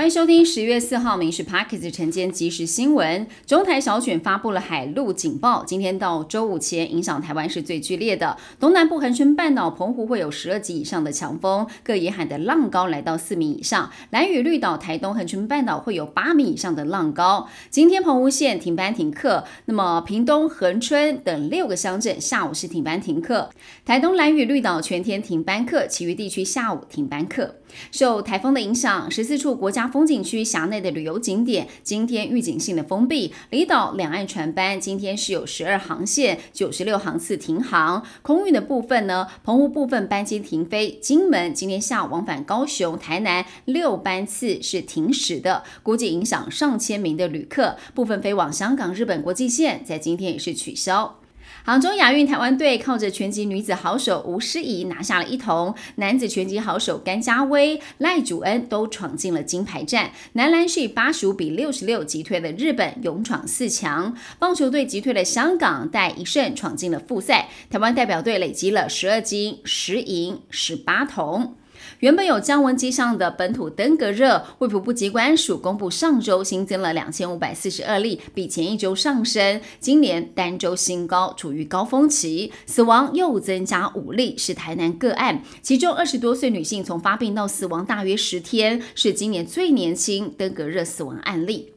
欢迎收听十月四号《民事 Parkes 晨间即时新闻》。中台小选发布了海陆警报，今天到周五前影响台湾是最剧烈的。东南部恒春半岛、澎湖会有十二级以上的强风，各沿海的浪高来到四米以上。蓝屿绿岛、台东恒春半岛会有八米以上的浪高。今天澎湖县停班停课，那么屏东恒春等六个乡镇下午是停班停课。台东蓝屿绿岛全天停班课，其余地区下午停班课。受台风的影响，十四处国家风景区辖内的旅游景点今天预警性的封闭。离岛两岸船班今天是有十二航线、九十六航次停航。空运的部分呢，澎湖部分班机停飞。金门今天下午往返高雄、台南六班次是停驶的，估计影响上千名的旅客。部分飞往香港、日本国际线在今天也是取消。杭州亚运台湾队靠着拳击女子好手吴诗怡拿下了一铜，男子拳击好手甘家威、赖祖恩都闯进了金牌战。男篮是以八十五比六十六击退了日本，勇闯四强。棒球队击退了香港，带一胜闯进了复赛。台湾代表队累积了十二金、十银、十八铜。原本有降温迹象的本土登革热，卫福部机关署公布，上周新增了两千五百四十二例，比前一周上升，今年单周新高，处于高峰期。死亡又增加五例，是台南个案，其中二十多岁女性从发病到死亡大约十天，是今年最年轻登革热死亡案例。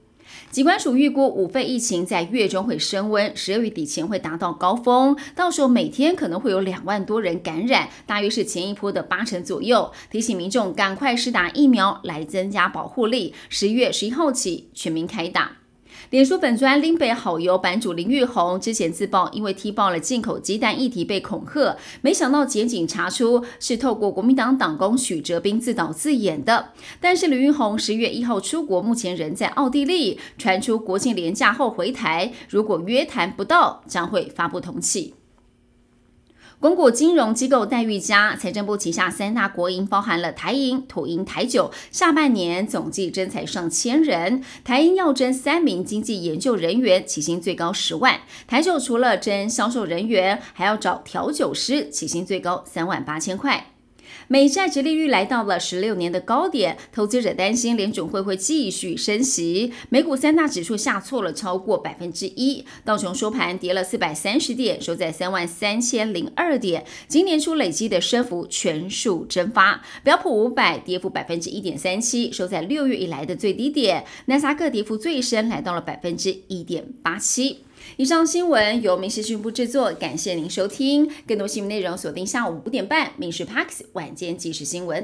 疾管署预估五肺疫情在月中会升温，十二月底前会达到高峰，到时候每天可能会有两万多人感染，大约是前一波的八成左右。提醒民众赶快施打疫苗来增加保护力，十一月十一号起全民开打。脸书粉砖林北好友版主林玉红之前自曝，因为踢爆了进口鸡蛋议题被恐吓，没想到检警查出是透过国民党党工许哲斌自导自演的。但是林玉红十月一号出国，目前人在奥地利，传出国庆连假后回台，如果约谈不到，将会发布通气。公股金融机构待遇佳，财政部旗下三大国营包含了台银、土银、台酒，下半年总计征才上千人。台银要征三名经济研究人员，起薪最高十万；台酒除了征销售人员，还要找调酒师，起薪最高三万八千块。美债值利率来到了十六年的高点，投资者担心联准会会继续升息。美股三大指数下挫了超过百分之一，道琼收盘跌了四百三十点，收在三万三千零二点。今年初累积的升幅全数蒸发。标普五百跌幅百分之一点三七，收在六月以来的最低点。纳斯达克跌幅最深，来到了百分之一点八七。以上新闻由民事讯部制作，感谢您收听。更多新闻内容锁定下午五点半《民事 Parks 晚间即时新闻》。